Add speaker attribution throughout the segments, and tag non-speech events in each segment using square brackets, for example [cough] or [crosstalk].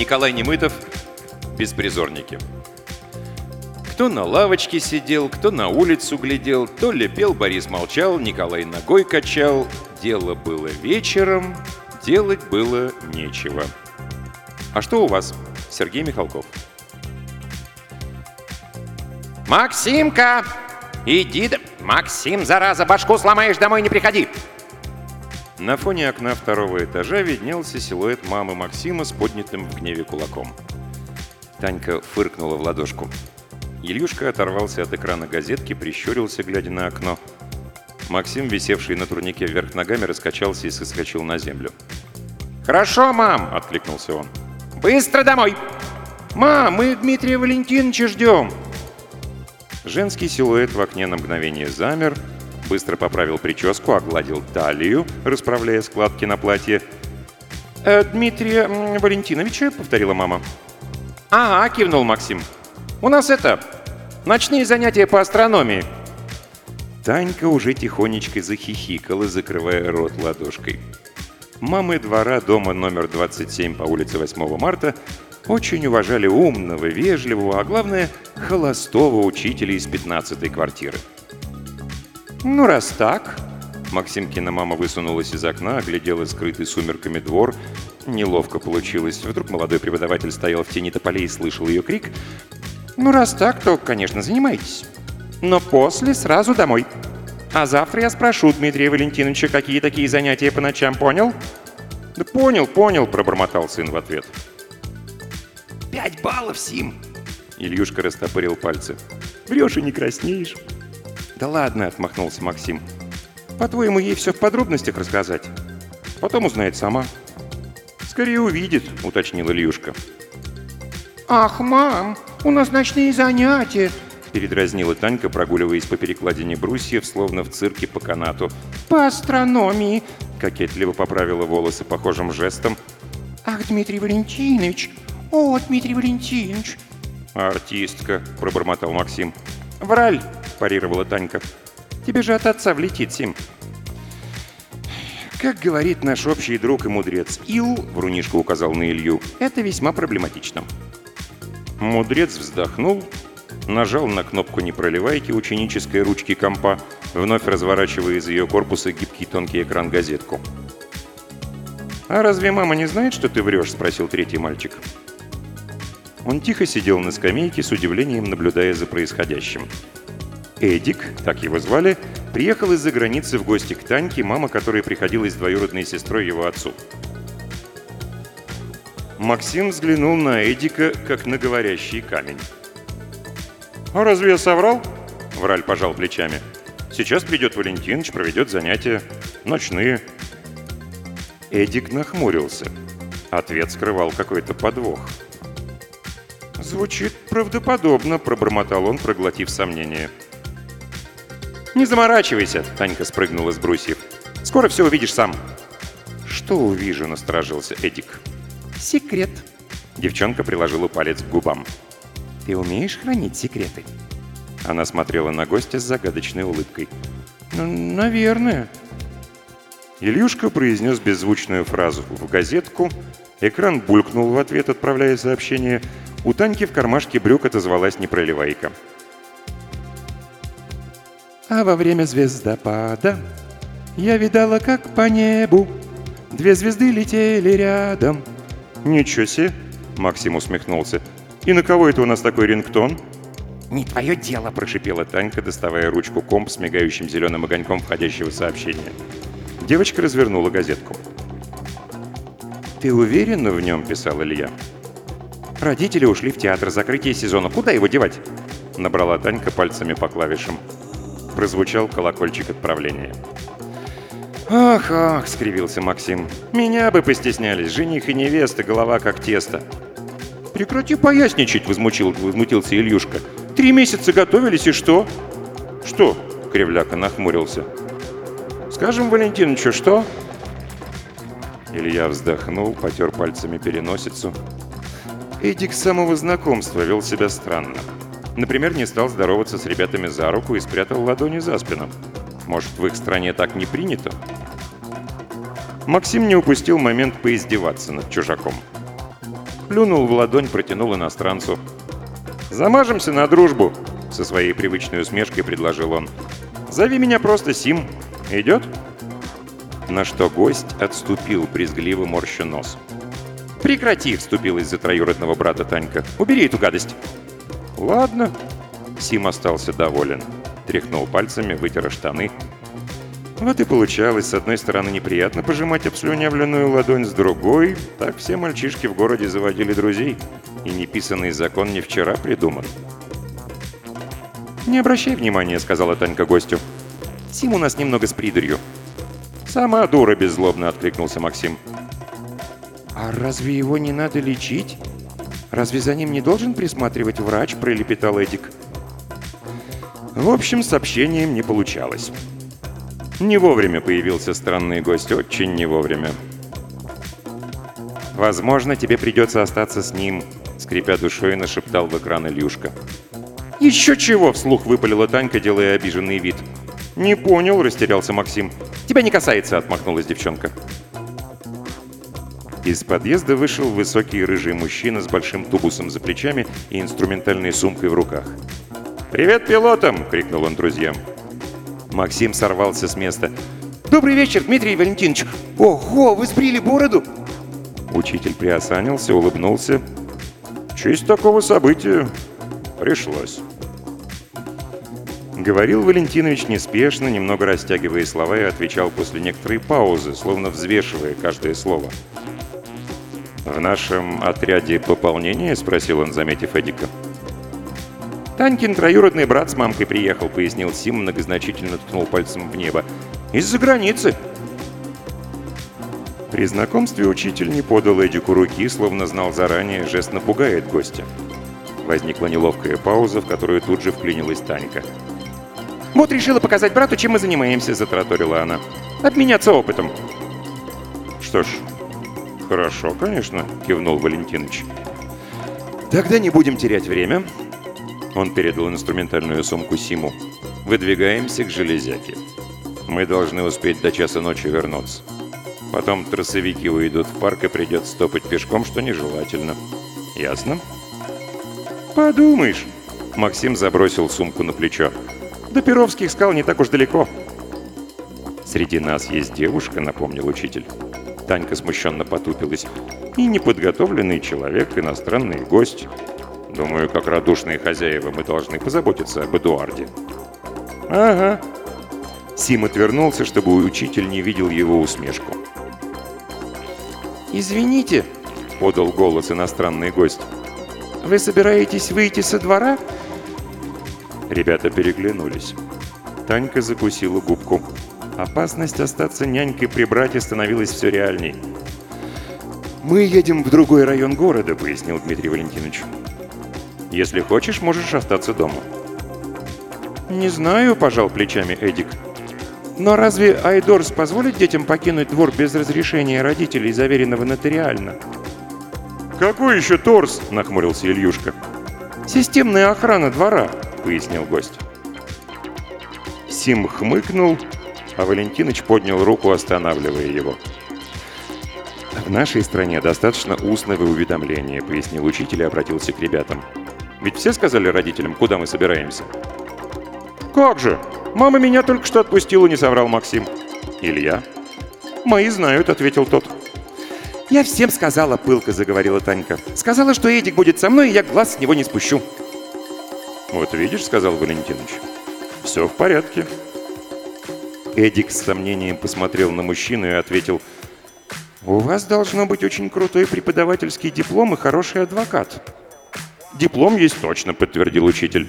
Speaker 1: Николай Немытов «Беспризорники». Кто на лавочке сидел, кто на улицу глядел, то ли пел, Борис молчал, Николай ногой качал. Дело было вечером, делать было нечего. А что у вас, Сергей Михалков?
Speaker 2: «Максимка! Иди. Максим, зараза, башку сломаешь, домой не приходи!»
Speaker 1: На фоне окна второго этажа виднелся силуэт мамы Максима с поднятым в гневе кулаком. Танька фыркнула в ладошку. Ильюшка оторвался от экрана газетки, прищурился, глядя на окно. Максим, висевший на турнике вверх ногами, раскачался и соскочил на землю.
Speaker 2: «Хорошо, мам!»
Speaker 1: — откликнулся он.
Speaker 2: «Быстро домой!»
Speaker 1: «Мам, мы Дмитрия Валентиновича ждем!» Женский силуэт в окне на мгновение замер, быстро поправил прическу, огладил талию, расправляя складки на платье. «Э, «Дмитрия Валентиновича», — повторила мама.
Speaker 2: «Ага», — кивнул Максим. «У нас это... Ночные занятия по астрономии».
Speaker 1: Танька уже тихонечко захихикала, закрывая рот ладошкой. Мамы двора дома номер 27 по улице 8 марта очень уважали умного, вежливого, а главное, холостого учителя из 15-й квартиры. «Ну, раз так...» Максимкина мама высунулась из окна, оглядела скрытый сумерками двор. Неловко получилось. Вдруг молодой преподаватель стоял в тени тополей и слышал ее крик.
Speaker 2: «Ну, раз так, то, конечно, занимайтесь. Но после сразу домой. А завтра я спрошу Дмитрия Валентиновича, какие такие занятия по ночам, понял?»
Speaker 1: «Да понял, понял», — пробормотал сын в ответ.
Speaker 2: «Пять баллов, Сим!»
Speaker 1: Ильюшка растопырил пальцы. «Врешь и не краснеешь». «Да ладно», — отмахнулся Максим. «По-твоему, ей все в подробностях рассказать? Потом узнает сама». «Скорее увидит», — уточнил Ильюшка.
Speaker 2: «Ах, мам, у нас ночные занятия!»
Speaker 1: Передразнила Танька, прогуливаясь по перекладине брусьев, словно в цирке по канату.
Speaker 2: «По астрономии!»
Speaker 1: — кокетливо поправила волосы похожим жестом.
Speaker 2: «Ах, Дмитрий Валентинович! О, Дмитрий Валентинович!»
Speaker 1: «Артистка!» — пробормотал Максим.
Speaker 2: «Враль!»
Speaker 1: — парировала Танька.
Speaker 2: «Тебе же от отца влетит, Сим!»
Speaker 1: Как говорит наш общий друг и мудрец Ил, Врунишка указал на Илью, это весьма проблематично. Мудрец вздохнул, нажал на кнопку «Не ученической ручки компа, вновь разворачивая из ее корпуса гибкий тонкий экран газетку. «А разве мама не знает, что ты врешь?» – спросил третий мальчик. Он тихо сидел на скамейке, с удивлением наблюдая за происходящим. Эдик, так его звали, приехал из-за границы в гости к Таньке, мама которой приходилась двоюродной сестрой его отцу. Максим взглянул на Эдика, как на говорящий камень. «А разве я соврал?» — Враль пожал плечами. «Сейчас придет Валентинович, проведет занятия. Ночные». Эдик нахмурился. Ответ скрывал какой-то подвох. «Звучит правдоподобно», — пробормотал он, проглотив сомнение. «Не заморачивайся», — Танька спрыгнула с брусьев. «Скоро все увидишь сам». «Что увижу?» — насторожился Эдик.
Speaker 2: «Секрет».
Speaker 1: Девчонка приложила палец к губам.
Speaker 2: «Ты умеешь хранить секреты?»
Speaker 1: Она смотрела на гостя с загадочной улыбкой.
Speaker 2: «Ну, наверное».
Speaker 1: Ильюшка произнес беззвучную фразу в газетку. Экран булькнул в ответ, отправляя сообщение. У Таньки в кармашке брюк отозвалась непроливайка.
Speaker 2: А во время звездопада я видала, как по небу две звезды летели рядом.
Speaker 1: «Ничего себе!» — Максим усмехнулся. «И на кого это у нас такой рингтон?»
Speaker 2: «Не твое дело!»
Speaker 1: — прошипела Танька, доставая ручку комп с мигающим зеленым огоньком входящего сообщения. Девочка развернула газетку. «Ты уверена в нем?» — писал Илья. «Родители ушли в театр, закрытие сезона. Куда его девать?» Набрала Танька пальцами по клавишам прозвучал колокольчик отправления. «Ах, ах!» — скривился Максим. «Меня бы постеснялись, жених и невеста, голова как тесто». «Прекрати поясничать!» — возмутил, возмутился Ильюшка. «Три месяца готовились, и что?» «Что?» — Кривляка нахмурился. «Скажем Валентиновичу, что?» Илья вздохнул, потер пальцами переносицу. Эдик с самого знакомства вел себя странно. Например, не стал здороваться с ребятами за руку и спрятал ладони за спину. Может, в их стране так не принято? Максим не упустил момент поиздеваться над чужаком. Плюнул в ладонь, протянул иностранцу. «Замажемся на дружбу!» Со своей привычной усмешкой предложил он. «Зови меня просто Сим. Идет?» На что гость отступил, брезгливо морща нос. «Прекрати!» — вступилась за троюродного брата Танька. «Убери эту гадость!» «Ладно». Сим остался доволен. Тряхнул пальцами, вытер штаны. Вот и получалось, с одной стороны, неприятно пожимать обслюнявленную ладонь, с другой, так все мальчишки в городе заводили друзей. И неписанный закон не вчера придуман. «Не обращай внимания», — сказала Танька гостю. «Сим у нас немного с придурью». «Сама дура», — беззлобно откликнулся Максим.
Speaker 2: «А разве его не надо лечить? Разве за ним не должен присматривать врач?» — пролепетал Эдик.
Speaker 1: В общем, с общением не получалось. Не вовремя появился странный гость, очень не вовремя. «Возможно, тебе придется остаться с ним», — скрипя душой, нашептал в экран Ильюшка. «Еще чего!» — вслух выпалила Танька, делая обиженный вид. «Не понял», — растерялся Максим. «Тебя не касается», — отмахнулась девчонка. Из подъезда вышел высокий рыжий мужчина с большим тубусом за плечами и инструментальной сумкой в руках. «Привет пилотам!» — крикнул он друзьям. Максим сорвался с места.
Speaker 2: «Добрый вечер, Дмитрий Валентинович! Ого, вы сбрили бороду!»
Speaker 1: Учитель приосанился, улыбнулся. «Честь такого события пришлось». Говорил Валентинович неспешно, немного растягивая слова и отвечал после некоторой паузы, словно взвешивая каждое слово. «В нашем отряде пополнение?» — спросил он, заметив Эдика. «Танькин троюродный брат с мамкой приехал», — пояснил Сим, многозначительно ткнул пальцем в небо. «Из-за границы». При знакомстве учитель не подал Эдику руки, словно знал заранее, жест напугает гостя. Возникла неловкая пауза, в которую тут же вклинилась Танька.
Speaker 2: «Вот решила показать брату, чем мы занимаемся», — затраторила она. «Обменяться опытом».
Speaker 1: «Что ж, хорошо, конечно», — кивнул Валентинович. «Тогда не будем терять время». Он передал инструментальную сумку Симу. «Выдвигаемся к железяке. Мы должны успеть до часа ночи вернуться. Потом трассовики уйдут в парк и придется стопать пешком, что нежелательно. Ясно?» «Подумаешь!» Максим забросил сумку на плечо. До Перовских скал не так уж далеко. Среди нас есть девушка, напомнил учитель. Танька смущенно потупилась. И неподготовленный человек, иностранный гость. Думаю, как радушные хозяева мы должны позаботиться об Эдуарде. Ага. Сим отвернулся, чтобы учитель не видел его усмешку.
Speaker 2: «Извините», — подал голос иностранный гость. «Вы собираетесь выйти со двора?»
Speaker 1: Ребята переглянулись. Танька закусила губку. Опасность остаться нянькой при брате становилась все реальней. «Мы едем в другой район города», — пояснил Дмитрий Валентинович. «Если хочешь, можешь остаться дома».
Speaker 2: «Не знаю», — пожал плечами Эдик. «Но разве Айдорс позволит детям покинуть двор без разрешения родителей, заверенного нотариально?»
Speaker 1: «Какой еще торс?» — нахмурился Ильюшка.
Speaker 2: «Системная охрана двора», — пояснил гость.
Speaker 1: Сим хмыкнул, а Валентиныч поднял руку, останавливая его. «В нашей стране достаточно устного уведомления», — пояснил учитель и обратился к ребятам. «Ведь все сказали родителям, куда мы собираемся?»
Speaker 2: «Как же! Мама меня только что отпустила», — не соврал Максим.
Speaker 1: «Илья?»
Speaker 2: «Мои знают», — ответил тот. «Я всем сказала», — пылко заговорила Танька. «Сказала, что Эдик будет со мной, и я глаз с него не спущу».
Speaker 1: «Вот видишь», — сказал Валентинович, — «все в порядке». Эдик с сомнением посмотрел на мужчину и ответил,
Speaker 2: «У вас должно быть очень крутой преподавательский диплом и хороший адвокат».
Speaker 1: «Диплом есть точно», — подтвердил учитель.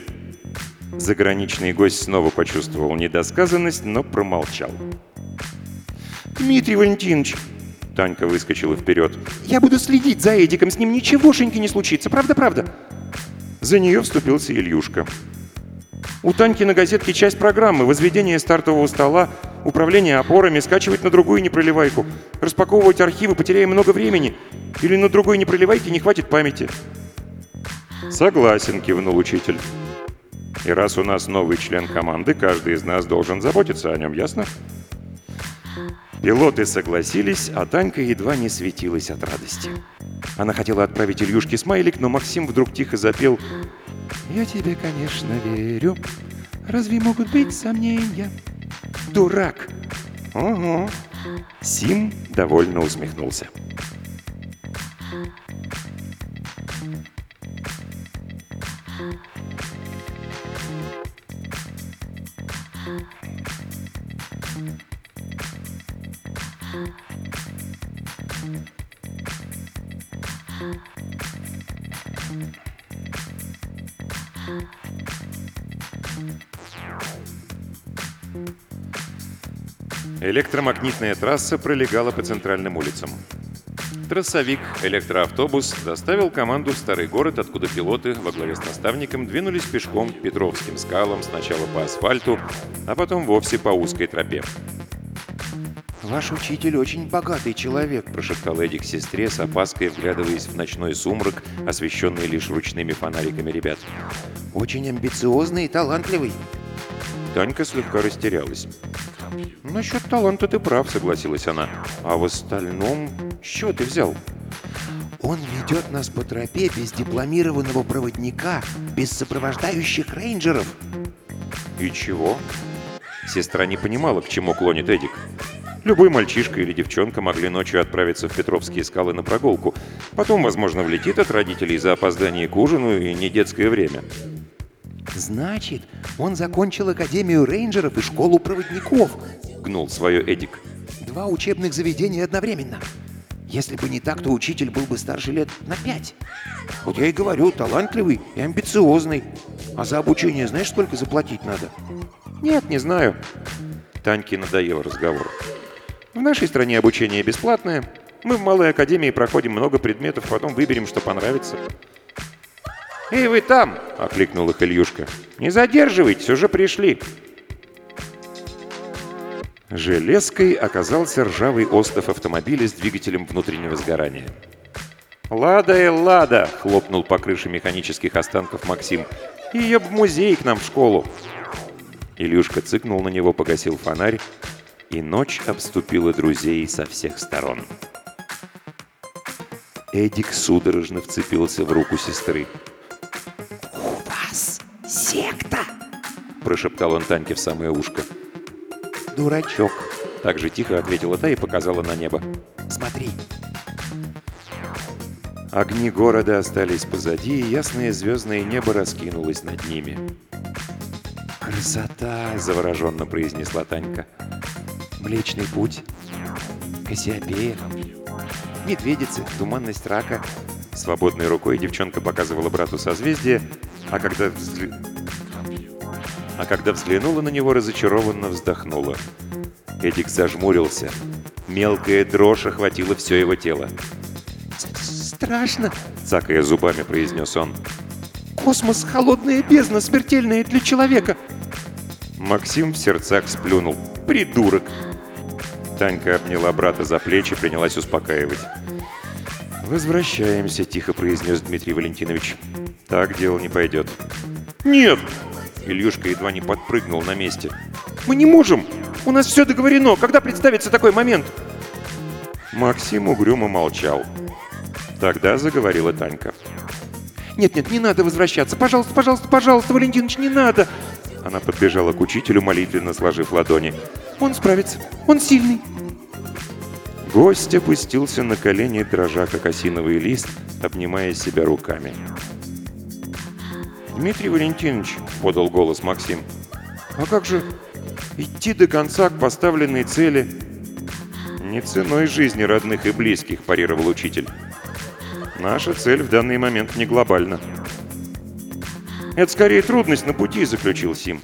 Speaker 1: Заграничный гость снова почувствовал недосказанность, но промолчал.
Speaker 2: «Дмитрий Валентинович!»
Speaker 1: Танька выскочила вперед.
Speaker 2: «Я буду следить за Эдиком, с ним ничегошеньки не случится, правда-правда?»
Speaker 1: За нее вступился Ильюшка.
Speaker 2: У Таньки на газетке часть программы, возведение стартового стола, управление опорами, скачивать на другую непроливайку, распаковывать архивы, потеряем много времени. Или на другой непроливайке не хватит памяти.
Speaker 1: Согласен, кивнул учитель. И раз у нас новый член команды, каждый из нас должен заботиться о нем, ясно?
Speaker 2: Пилоты согласились, а Танька едва не светилась от радости. Она хотела отправить Ильюшке смайлик, но Максим вдруг тихо запел «Я тебе, конечно, верю. Разве могут быть сомнения?» «Дурак!» «Угу». Сим довольно усмехнулся. Электромагнитная трасса пролегала по центральным улицам. Трассовик, электроавтобус доставил команду в старый город, откуда пилоты во главе с наставником двинулись пешком Петровским скалам сначала по асфальту, а потом вовсе по узкой тропе.
Speaker 3: «Ваш учитель очень богатый человек», –
Speaker 2: прошептал Эдик сестре с опаской, вглядываясь в ночной сумрак, освещенный лишь ручными фонариками ребят.
Speaker 3: «Очень амбициозный и талантливый».
Speaker 2: Танька слегка растерялась. «Насчет таланта ты прав», — согласилась она. «А в остальном, что ты взял?»
Speaker 3: «Он ведет нас по тропе без дипломированного проводника, без сопровождающих рейнджеров».
Speaker 2: «И чего?» Сестра не понимала, к чему клонит Эдик. Любой мальчишка или девчонка могли ночью отправиться в Петровские скалы на прогулку. Потом, возможно, влетит от родителей за опоздание к ужину и не детское время.
Speaker 3: «Значит, он закончил Академию рейнджеров и школу проводников», —
Speaker 2: гнул свое Эдик.
Speaker 3: «Два учебных заведения одновременно. Если бы не так, то учитель был бы старше лет на пять. Вот я и говорю, талантливый и амбициозный. А за обучение знаешь, сколько заплатить надо?»
Speaker 2: «Нет, не знаю». Таньке надоел разговор. «В нашей стране обучение бесплатное. Мы в малой академии проходим много предметов, потом выберем, что понравится». «Эй, вы там!» — окликнул их Ильюшка. «Не задерживайтесь, уже пришли!» Железкой оказался ржавый остов автомобиля с двигателем внутреннего сгорания. «Лада и лада!» — хлопнул по крыше механических останков Максим. «Ее в музей к нам в школу!» Илюшка цыкнул на него, погасил фонарь, и ночь обступила друзей со всех сторон. Эдик судорожно вцепился в руку сестры.
Speaker 3: «Секта!»
Speaker 2: – прошептал он Таньке в самое ушко.
Speaker 3: «Дурачок!»
Speaker 2: – так же тихо ответила та и показала на небо.
Speaker 3: «Смотри!»
Speaker 2: Огни города остались позади, и ясное звездное небо раскинулось над ними. «Красота!» – завороженно произнесла Танька. «Млечный путь, Кассиопея, медведицы, туманность рака». Свободной рукой девчонка показывала брату созвездие, а когда, взгля... а когда взглянула на него, разочарованно вздохнула. Эдик зажмурился. Мелкая дрожь охватила все его тело.
Speaker 3: «Страшно!»
Speaker 2: — цакая зубами, произнес он.
Speaker 3: «Космос — холодная бездна, смертельная для человека!»
Speaker 2: Максим в сердцах сплюнул. «Придурок!» Танька обняла брата за плечи, принялась успокаивать. «Возвращаемся», — тихо произнес Дмитрий Валентинович. Так дело не пойдет.
Speaker 3: «Нет!»
Speaker 2: Ильюшка едва не подпрыгнул на месте.
Speaker 3: «Мы не можем! У нас все договорено! Когда представится такой момент?»
Speaker 2: Максим угрюмо молчал. Тогда заговорила Танька.
Speaker 3: «Нет-нет, не надо возвращаться! Пожалуйста, пожалуйста, пожалуйста, Валентинович, не надо!»
Speaker 2: Она подбежала к учителю, молитвенно сложив ладони.
Speaker 3: «Он справится! Он сильный!»
Speaker 2: Гость опустился на колени, дрожа как осиновый лист, обнимая себя руками. «Дмитрий Валентинович», — подал голос Максим, — «а как же идти до конца к поставленной цели?» «Не ценой жизни родных и близких», — парировал учитель. «Наша цель в данный момент не глобальна». «Это скорее трудность на пути», — заключил Сим.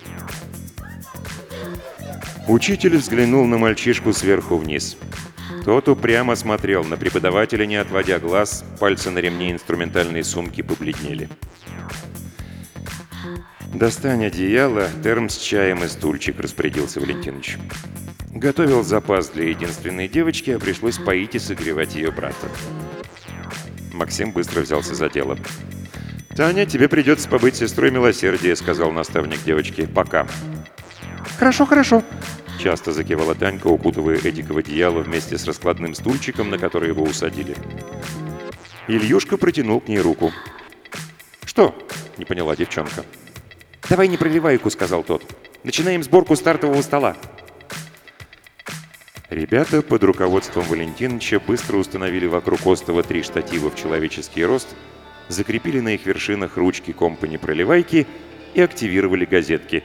Speaker 2: Учитель взглянул на мальчишку сверху вниз. Тот упрямо смотрел на преподавателя, не отводя глаз, пальцы на ремне инструментальной сумки побледнели. «Достань одеяло, терм с чаем и стульчик», — распорядился Валентинович. Готовил запас для единственной девочки, а пришлось поить и согревать ее брата. Максим быстро взялся за дело. «Таня, тебе придется побыть сестрой милосердия», — сказал наставник девочки. «Пока».
Speaker 3: «Хорошо, хорошо».
Speaker 2: Часто закивала Танька, укутывая Эдика в одеяло вместе с раскладным стульчиком, на который его усадили. Ильюшка протянул к ней руку. «Что?» — не поняла девчонка. «Давай не проливайку», — сказал тот. «Начинаем сборку стартового стола». Ребята под руководством Валентиновича быстро установили вокруг остова три штатива в человеческий рост, закрепили на их вершинах ручки компани-проливайки и активировали газетки.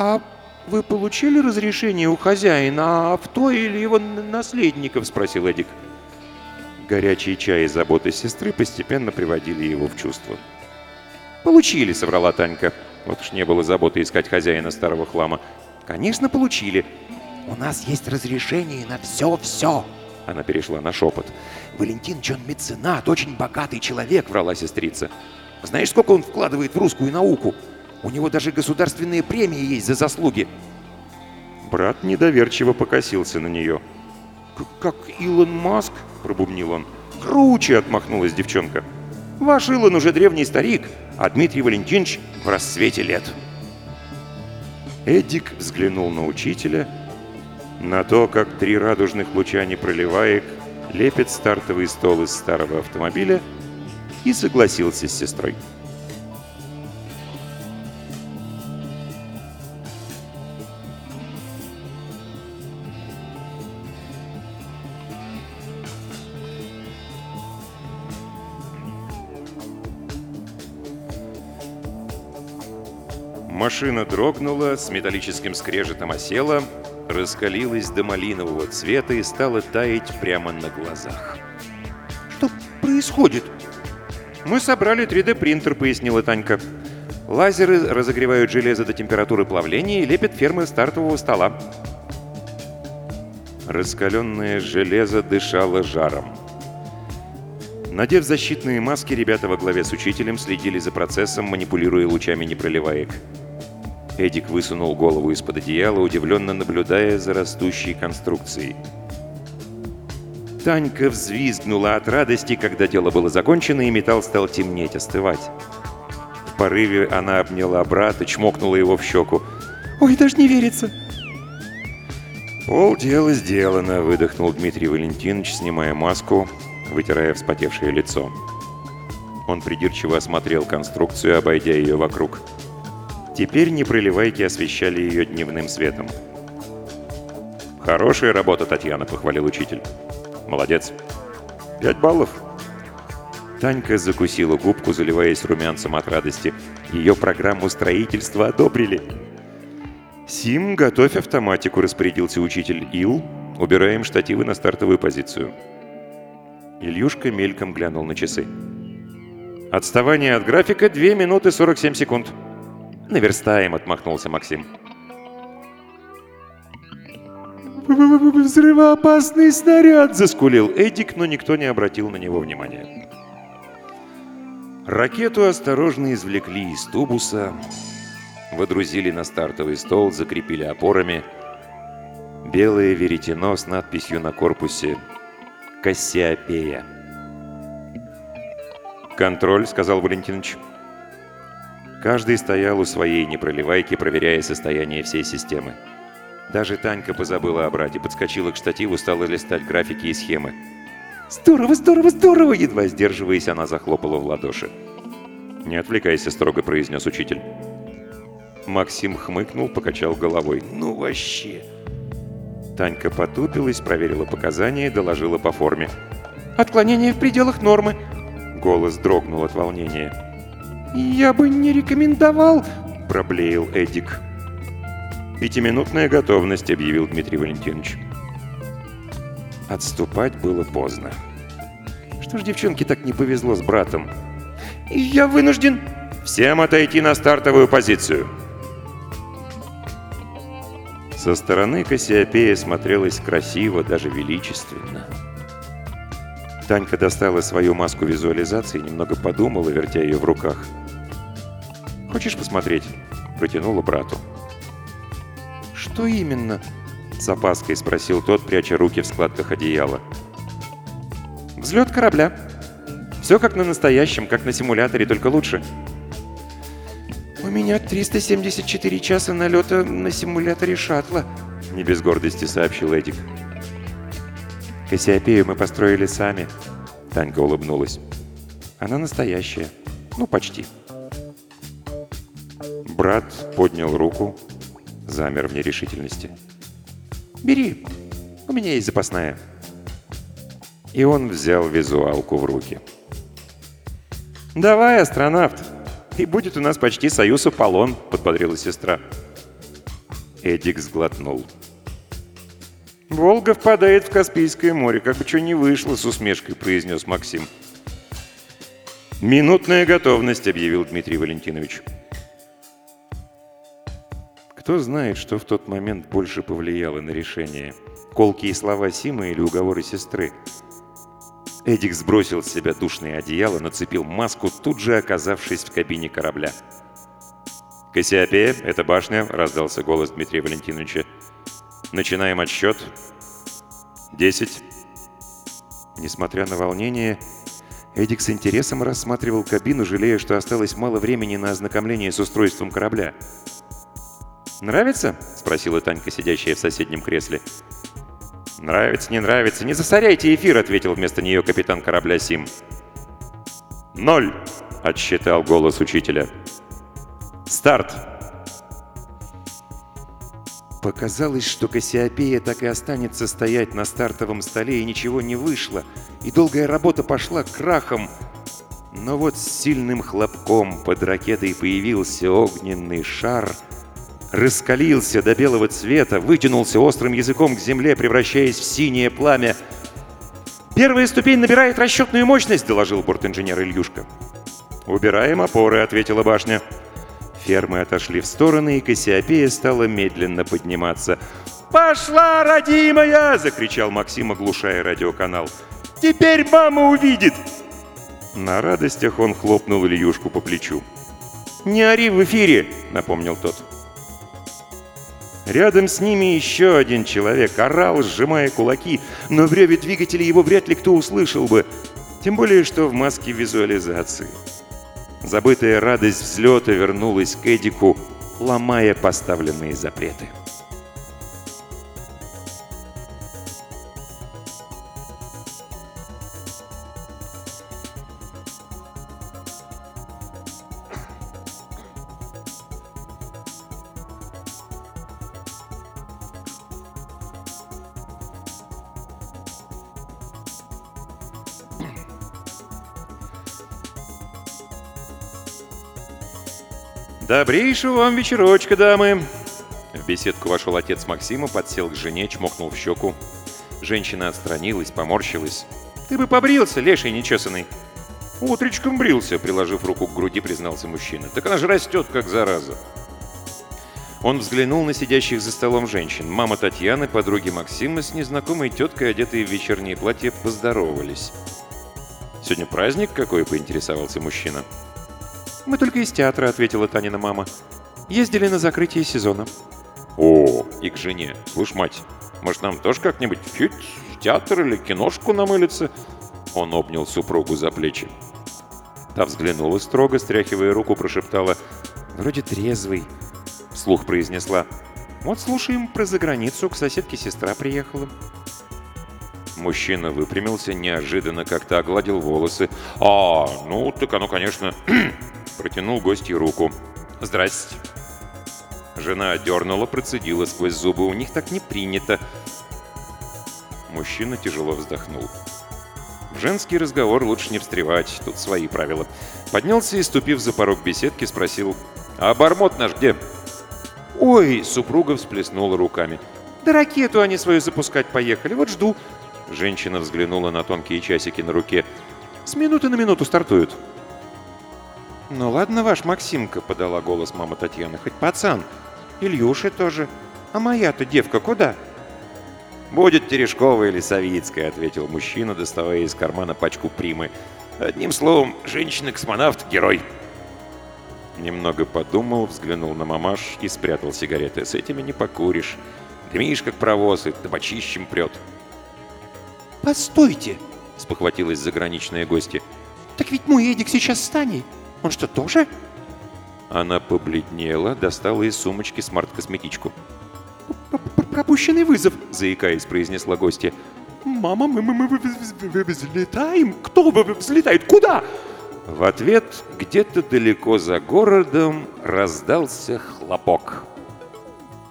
Speaker 2: «А вы получили разрешение у хозяина авто или его наследников?» – спросил Эдик. Горячий чай и заботы сестры постепенно приводили его в чувство. «Получили», — соврала Танька. Вот уж не было заботы искать хозяина старого хлама. «Конечно, получили.
Speaker 3: У нас есть разрешение на все-все.
Speaker 2: Она перешла на шепот.
Speaker 3: Валентин он меценат, очень богатый человек, врала сестрица. Знаешь, сколько он вкладывает в русскую науку? У него даже государственные премии есть за заслуги.
Speaker 2: Брат недоверчиво покосился на нее. «Как Илон Маск?» – пробубнил он. «Круче!» – отмахнулась девчонка. «Ваш Илон уже древний старик, а Дмитрий Валентинович в расцвете лет». Эдик взглянул на учителя на то, как три радужных луча непроливаек лепит стартовый стол из старого автомобиля, и согласился с сестрой. Машина дрогнула, с металлическим скрежетом осела, раскалилась до малинового цвета и стала таять прямо на глазах.
Speaker 3: «Что происходит?»
Speaker 2: «Мы собрали 3D-принтер», — пояснила Танька. «Лазеры разогревают железо до температуры плавления и лепят фермы стартового стола». Раскаленное железо дышало жаром. Надев защитные маски, ребята во главе с учителем следили за процессом, манипулируя лучами непроливаек. Эдик высунул голову из-под одеяла, удивленно наблюдая за растущей конструкцией. Танька взвизгнула от радости, когда дело было закончено, и металл стал темнеть, остывать. В порыве она обняла брата, чмокнула его в щеку. «Ой, даже не верится!» «Пол дело сделано», — выдохнул Дмитрий Валентинович, снимая маску, вытирая вспотевшее лицо. Он придирчиво осмотрел конструкцию, обойдя ее вокруг. Теперь непроливайки освещали ее дневным светом. «Хорошая работа, Татьяна», — похвалил учитель. «Молодец. Пять баллов». Танька закусила губку, заливаясь румянцем от радости. Ее программу строительства одобрили. «Сим, готовь автоматику», — распорядился учитель Ил. «Убираем штативы на стартовую позицию». Ильюшка мельком глянул на часы. «Отставание от графика 2 минуты 47 секунд». «Наверстаем», — отмахнулся Максим. «Взрывоопасный снаряд!» — заскулил Эдик, но никто не обратил на него внимания. Ракету осторожно извлекли из тубуса, водрузили на стартовый стол, закрепили опорами. Белое веретено с надписью на корпусе «Кассиопея». «Контроль», — сказал Валентинович. Каждый стоял у своей непроливайки, проверяя состояние всей системы. Даже Танька позабыла о брате, подскочила к штативу, стала листать графики и схемы. «Здорово, здорово, здорово!» Едва сдерживаясь, она захлопала в ладоши. «Не отвлекайся», — строго произнес учитель. Максим хмыкнул, покачал головой. «Ну вообще!» Танька потупилась, проверила показания и доложила по форме. «Отклонение в пределах нормы!» Голос дрогнул от волнения. «Я бы не рекомендовал», — проблеял Эдик. «Пятиминутная готовность», — объявил Дмитрий Валентинович. Отступать было поздно. Что ж девчонке так не повезло с братом? «Я вынужден...» «Всем отойти на стартовую позицию!» Со стороны Кассиопея смотрелась красиво, даже величественно. Танька достала свою маску визуализации, немного подумала, вертя ее в руках. «Хочешь посмотреть?» – протянула брату. «Что именно?» – с опаской спросил тот, пряча руки в складках одеяла. «Взлет корабля. Все как на настоящем, как на симуляторе, только лучше». У меня 374 часа налета на симуляторе шаттла, не без гордости сообщил Эдик. Кассиопею мы построили сами. Танька улыбнулась. Она настоящая. Ну, почти. Брат поднял руку, замер в нерешительности. «Бери, у меня есть запасная». И он взял визуалку в руки. «Давай, астронавт, и будет у нас почти союз Аполлон», — подбодрила сестра. Эдик сглотнул. «Волга впадает в Каспийское море, как бы что ни вышло», — с усмешкой произнес Максим. «Минутная готовность», — объявил Дмитрий Валентинович. Кто знает, что в тот момент больше повлияло на решение? Колкие слова Симы или уговоры сестры? Эдик сбросил с себя душное одеяло, нацепил маску, тут же оказавшись в кабине корабля. «Кассиопея, это башня», — раздался голос Дмитрия Валентиновича. «Начинаем отсчет. Десять». Несмотря на волнение, Эдик с интересом рассматривал кабину, жалея, что осталось мало времени на ознакомление с устройством корабля. «Нравится?» — спросила Танька, сидящая в соседнем кресле. «Нравится, не нравится. Не засоряйте эфир», — ответил вместо нее капитан корабля Сим. «Ноль!» — отсчитал голос учителя. «Старт!» Показалось, что Кассиопея так и останется стоять на стартовом столе, и ничего не вышло, и долгая работа пошла крахом. Но вот с сильным хлопком под ракетой появился огненный шар — раскалился до белого цвета, вытянулся острым языком к земле, превращаясь в синее пламя. «Первая ступень набирает расчетную мощность», — доложил бортинженер Ильюшка. «Убираем опоры», — ответила башня. Фермы отошли в стороны, и Кассиопея стала медленно подниматься. «Пошла, родимая!» — закричал Максим, оглушая радиоканал. «Теперь мама увидит!» На радостях он хлопнул Ильюшку по плечу. «Не ори в эфире!» — напомнил тот. Рядом с ними еще один человек орал, сжимая кулаки, но в реве двигателя его вряд ли кто услышал бы, тем более что в маске визуализации. Забытая радость взлета вернулась к Эдику, ломая поставленные запреты. «Добрейшего вам вечерочка, дамы!» В беседку вошел отец Максима, подсел к жене, чмокнул в щеку. Женщина отстранилась, поморщилась. «Ты бы побрился, леший нечесанный!» «Утречком брился», — приложив руку к груди, признался мужчина. «Так она же растет, как зараза!» Он взглянул на сидящих за столом женщин. Мама Татьяны, подруги Максима с незнакомой теткой, одетые в вечернее платье, поздоровались. «Сегодня праздник какой?» — поинтересовался мужчина. «Мужчина». «Мы только из театра», — ответила Танина мама. «Ездили на закрытие сезона».
Speaker 1: «О, и к жене. Слышь, мать, может, нам тоже как-нибудь фють, в театр или киношку намылиться?» Он обнял супругу за плечи. Та взглянула строго, стряхивая руку, прошептала
Speaker 2: «Вроде трезвый», — вслух произнесла. «Вот слушаем про заграницу, к соседке сестра приехала».
Speaker 1: Мужчина выпрямился, неожиданно как-то огладил волосы. «А, ну, так оно, конечно, [clears throat] Протянул гостье руку. «Здрасте». Жена дернула, процедила сквозь зубы. «У них так не принято». Мужчина тяжело вздохнул. В женский разговор лучше не встревать, тут свои правила. Поднялся и, ступив за порог беседки, спросил, «А бармот наш где?»
Speaker 2: «Ой!» — супруга всплеснула руками. «Да ракету они свою запускать поехали, вот жду». Женщина взглянула на тонкие часики на руке. «С минуты на минуту стартуют». «Ну ладно, ваш Максимка», — подала голос мама Татьяны, — «хоть пацан. Ильюши тоже. А моя-то девка куда?»
Speaker 1: «Будет Терешкова или Савицкая», — ответил мужчина, доставая из кармана пачку примы. «Одним словом, женщина-космонавт — герой». Немного подумал, взглянул на мамаш и спрятал сигареты. «С этими не покуришь. Дымишь, как провоз, и табачищем прет».
Speaker 3: «Постойте!»
Speaker 2: — спохватилась заграничная гостья. «Так ведь мой Эдик сейчас с Таней. Он что, тоже?»
Speaker 1: Она побледнела, достала из сумочки смарт-косметичку.
Speaker 2: «Пропущенный вызов», — заикаясь, произнесла гостья. «Мама, мы, мы, мы взлетаем? Кто взлетает? Куда?»
Speaker 1: В ответ где-то далеко за городом раздался хлопок.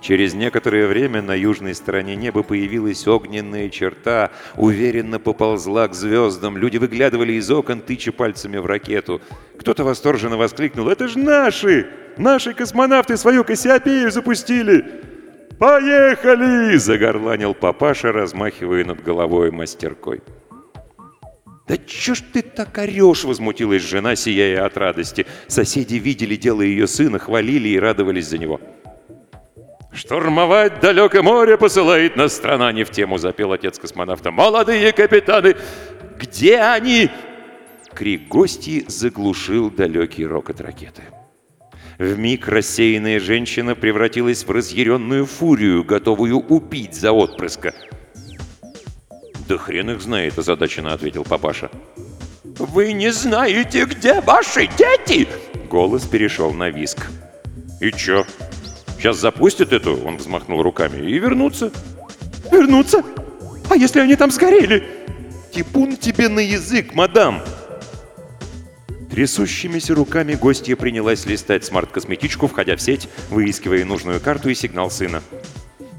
Speaker 1: Через некоторое время на южной стороне неба появилась огненная черта, уверенно поползла к звездам. Люди выглядывали из окон, тыча пальцами в ракету. Кто-то восторженно воскликнул «Это же наши! Наши космонавты свою Кассиопею запустили!» «Поехали!» – загорланил папаша, размахивая над головой мастеркой.
Speaker 2: «Да чё ж ты так орёшь?» — возмутилась жена, сияя от радости. Соседи видели дело ее сына, хвалили и радовались за него.
Speaker 1: «Штурмовать далекое море посылает нас страна!» Не в тему запел отец космонавта. «Молодые капитаны! Где они?» Крик гостей заглушил далекий рокот ракеты. В миг рассеянная женщина превратилась в разъяренную фурию, готовую убить за отпрыска. «Да хрен их знает», — озадаченно ответил папаша.
Speaker 2: «Вы не знаете, где ваши дети?»
Speaker 1: Голос перешел на виск. «И чё? Сейчас запустят эту?» — он взмахнул руками. «И вернутся».
Speaker 2: «Вернутся? А если они там сгорели?»
Speaker 1: «Типун тебе на язык, мадам!» Трясущимися руками гостья принялась листать смарт-косметичку, входя в сеть, выискивая нужную карту и сигнал сына.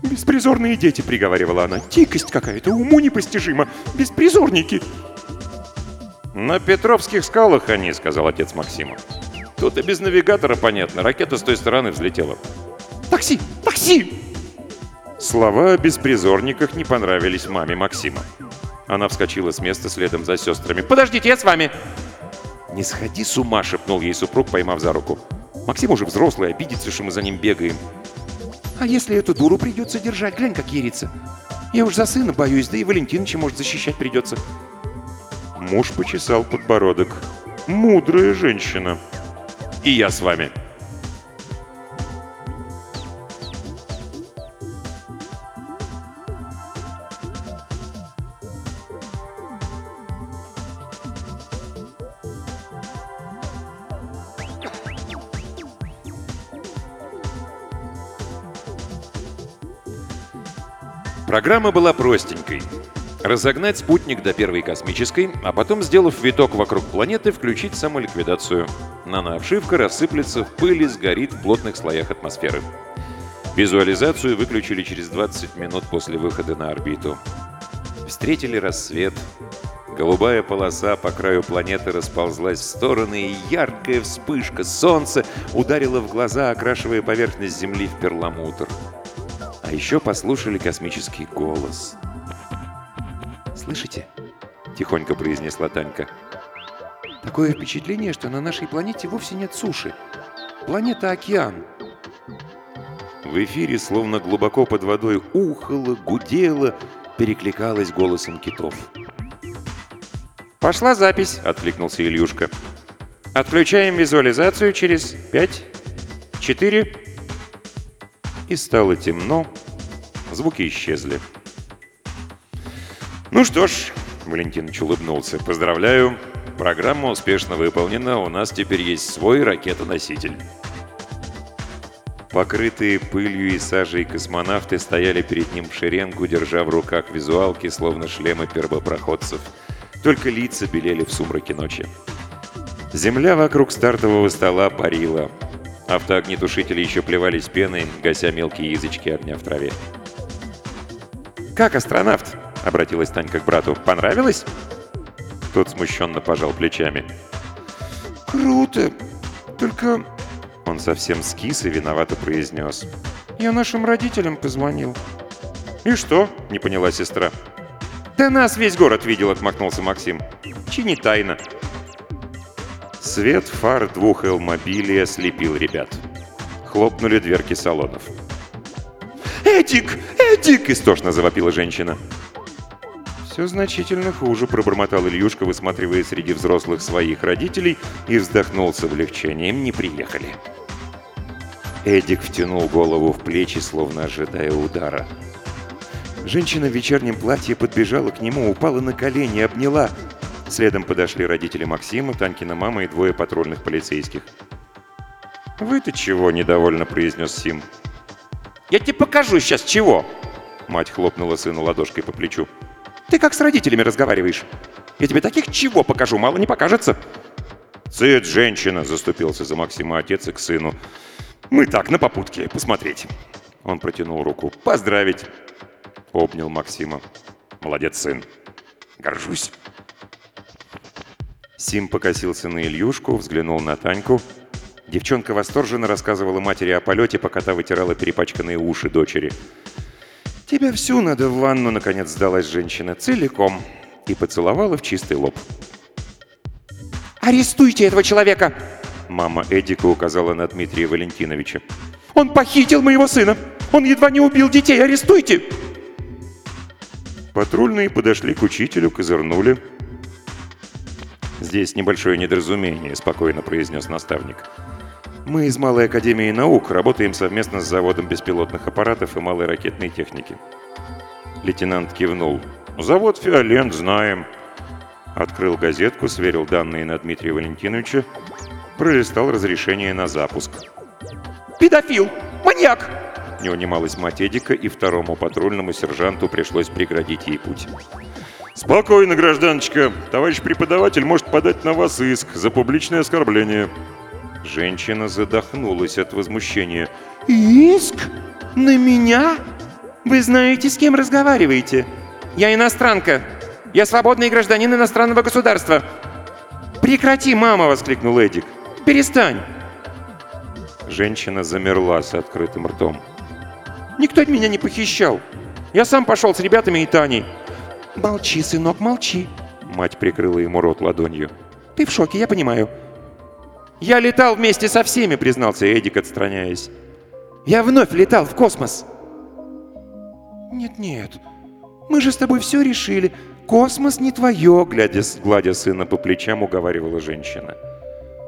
Speaker 2: «Беспризорные дети», — приговаривала она. «Дикость какая-то, уму непостижимо. Беспризорники».
Speaker 1: «На Петровских скалах они», — сказал отец Максима. «Тут и без навигатора понятно. Ракета с той стороны взлетела».
Speaker 2: «Такси! Такси!»
Speaker 1: Слова о беспризорниках не понравились маме Максима. Она вскочила с места следом за сестрами.
Speaker 2: «Подождите, я с вами!»
Speaker 1: «Не сходи с ума!» — шепнул ей супруг, поймав за руку. «Максим уже взрослый, обидится, что мы за ним бегаем».
Speaker 3: А если эту дуру придется держать? Глянь, как ерится. Я уж за сына боюсь, да и Валентиновича, может, защищать придется.
Speaker 1: Муж почесал подбородок. Мудрая женщина. И я с вами. Программа была простенькой. Разогнать спутник до первой космической, а потом, сделав виток вокруг планеты, включить самоликвидацию. Нанообшивка рассыплется в пыли, сгорит в плотных слоях атмосферы. Визуализацию выключили через 20 минут после выхода на орбиту. Встретили рассвет. Голубая полоса по краю планеты расползлась в стороны, и яркая вспышка солнца ударила в глаза, окрашивая поверхность Земли в перламутр. А еще послушали космический голос.
Speaker 3: «Слышите?»
Speaker 1: — тихонько произнесла Танька.
Speaker 3: «Такое впечатление, что на нашей планете вовсе нет суши. Планета — океан».
Speaker 1: В эфире, словно глубоко под водой, ухало, гудело, перекликалось голосом китов.
Speaker 2: «Пошла запись», — откликнулся Ильюшка. «Отключаем визуализацию через пять, четыре...»
Speaker 1: И стало темно, звуки исчезли.
Speaker 2: «Ну что ж», —
Speaker 1: Валентинович улыбнулся, — «поздравляю, программа успешно выполнена, у нас теперь есть свой ракетоноситель». Покрытые пылью и сажей космонавты стояли перед ним в шеренгу, держа в руках визуалки, словно шлемы первопроходцев. Только лица белели в сумраке ночи. Земля вокруг стартового стола парила. Автоогнетушители еще плевались пеной, гася мелкие язычки огня в траве.
Speaker 2: «Как астронавт?» — обратилась Танька к брату. «Понравилось?»
Speaker 1: Тот смущенно пожал плечами.
Speaker 3: «Круто! Только
Speaker 1: Он совсем скис и виновато произнес.
Speaker 3: я нашим родителям позвонил».
Speaker 2: «И что?» — не поняла сестра. «Да нас весь город видел», — отмахнулся Максим. «Чи не тайна».
Speaker 1: Свет фар двух элмобилей ослепил ребят. Хлопнули дверки салонов.
Speaker 2: «Эдик! Эдик!» — истошно завопила женщина.
Speaker 1: «Все значительно хуже», — пробормотал Ильюшка, высматривая среди взрослых своих родителей, и вздохнул с облегчением. «Не приехали». Эдик втянул голову в плечи, словно ожидая удара. Женщина в вечернем платье подбежала к нему, упала на колени, обняла. Следом подошли родители Максима, Танькина мама и двое патрульных полицейских. «Вы-то чего?» – недовольно произнес Сим.
Speaker 2: «Я тебе покажу сейчас чего!»
Speaker 1: Мать хлопнула сыну ладошкой по плечу.
Speaker 2: «Ты как с родителями разговариваешь? Я тебе таких чего покажу, мало не покажется!»
Speaker 1: «Цит, женщина!» – заступился за Максима отец и к сыну. «Мы так, на попутке, посмотреть!» Он протянул руку. «Поздравить!» Обнял Максима. «Молодец, сын!» «Горжусь!» Сим покосился на Ильюшку, взглянул на Таньку. Девчонка восторженно рассказывала матери о полете, пока та вытирала перепачканные уши дочери. «Тебя всю надо в ванну», — наконец сдалась женщина, — «целиком». И поцеловала в чистый лоб.
Speaker 2: «Арестуйте этого человека!»
Speaker 1: Мама Эдика указала на Дмитрия Валентиновича.
Speaker 2: «Он похитил моего сына! Он едва не убил детей! Арестуйте!»
Speaker 1: Патрульные подошли к учителю, козырнули. «Здесь небольшое недоразумение», — спокойно произнес наставник. «Мы из Малой Академии Наук работаем совместно с заводом беспилотных аппаратов и малой ракетной техники». Лейтенант кивнул. «Завод «Фиолент» знаем». Открыл газетку, сверил данные на Дмитрия Валентиновича, пролистал разрешение на запуск.
Speaker 2: «Педофил! Маньяк!»
Speaker 1: Не унималась мать Эдика, и второму патрульному сержанту пришлось преградить ей путь. «Спокойно, гражданочка. Товарищ преподаватель может подать на вас иск за публичное оскорбление». Женщина задохнулась от возмущения.
Speaker 2: «Иск? На меня? Вы знаете, с кем разговариваете? Я иностранка. Я свободный гражданин иностранного государства. Прекрати, мама!» — воскликнул Эдик. «Перестань!»
Speaker 1: Женщина замерла с открытым ртом.
Speaker 2: Никто меня не похищал. Я сам пошел с ребятами и Таней. Молчи, сынок, молчи.
Speaker 1: Мать прикрыла ему рот ладонью.
Speaker 2: Ты в шоке, я понимаю. Я летал вместе со всеми, признался Эдик, отстраняясь. Я вновь летал в космос. Нет-нет, мы же с тобой все решили. Космос не твое,
Speaker 1: глядя, гладя сына по плечам, уговаривала женщина.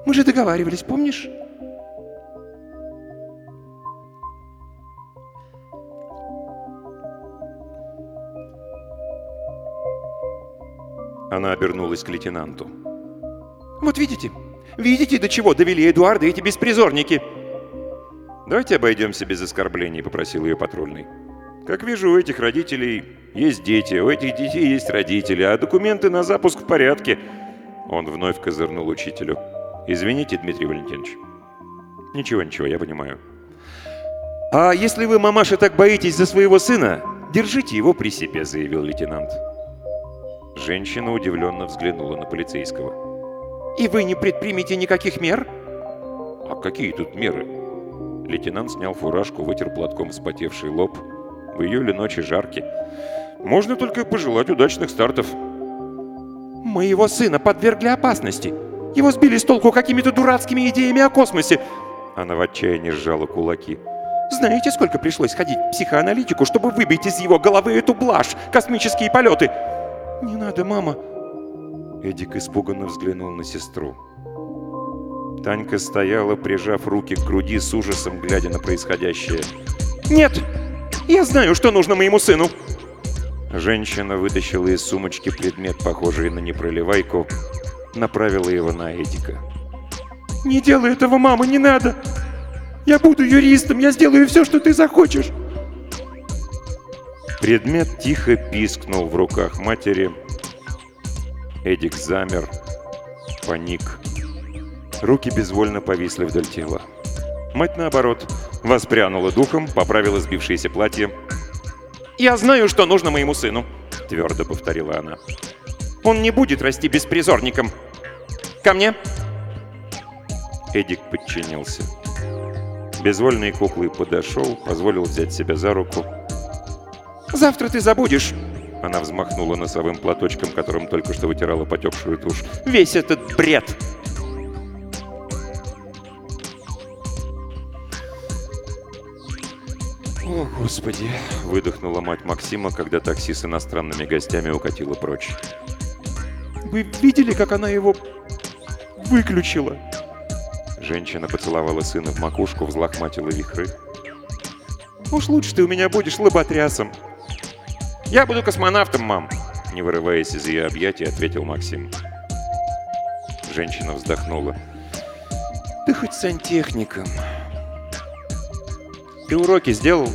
Speaker 2: Мы же договаривались, помнишь?
Speaker 1: Она обернулась к лейтенанту.
Speaker 2: «Вот видите? Видите, до чего довели Эдуарда эти беспризорники?»
Speaker 1: «Давайте обойдемся без оскорблений», — попросил ее патрульный. «Как вижу, у этих родителей есть дети, у этих детей есть родители, а документы на запуск в порядке». Он вновь козырнул учителю. «Извините, Дмитрий Валентинович». «Ничего, ничего, я понимаю».
Speaker 2: «А если вы, мамаша, так боитесь за своего сына, держите его при себе», — заявил лейтенант.
Speaker 1: Женщина удивленно взглянула на полицейского.
Speaker 2: «И вы не предпримете никаких мер?»
Speaker 1: «А какие тут меры?» Лейтенант снял фуражку, вытер платком вспотевший лоб. В июле ночи жарки. «Можно только пожелать удачных стартов».
Speaker 2: «Моего сына подвергли опасности. Его сбили с толку какими-то дурацкими идеями о космосе».
Speaker 1: Она в отчаянии сжала кулаки.
Speaker 2: «Знаете, сколько пришлось ходить к психоаналитику, чтобы выбить из его головы эту блажь, космические полеты?» «Не надо, мама!»
Speaker 1: Эдик испуганно взглянул на сестру. Танька стояла, прижав руки к груди с ужасом, глядя на происходящее.
Speaker 2: «Нет! Я знаю, что нужно моему сыну!»
Speaker 1: Женщина вытащила из сумочки предмет, похожий на непроливайку, направила его на Эдика.
Speaker 2: «Не делай этого, мама, не надо! Я буду юристом, я сделаю все, что ты захочешь!»
Speaker 1: Предмет тихо пискнул в руках матери. Эдик замер, паник. Руки безвольно повисли вдоль тела. Мать, наоборот, воспрянула духом, поправила сбившееся платье.
Speaker 2: «Я знаю, что нужно моему сыну», —
Speaker 1: твердо повторила она.
Speaker 2: «Он не будет расти беспризорником. Ко мне!»
Speaker 1: Эдик подчинился. Безвольный куклы подошел, позволил взять себя за руку —
Speaker 2: Завтра ты забудешь.
Speaker 1: Она взмахнула носовым платочком, которым только что вытирала потекшую тушь.
Speaker 2: Весь этот бред.
Speaker 1: «О, Господи!» — выдохнула мать Максима, когда такси с иностранными гостями укатило прочь.
Speaker 2: «Вы видели, как она его выключила?»
Speaker 1: Женщина поцеловала сына в макушку, взлохматила вихры.
Speaker 2: «Уж лучше ты у меня будешь лоботрясом!» «Я буду космонавтом, мам!»
Speaker 1: Не вырываясь из ее объятий, ответил Максим. Женщина вздохнула.
Speaker 2: Ты хоть сантехником. Ты уроки сделал?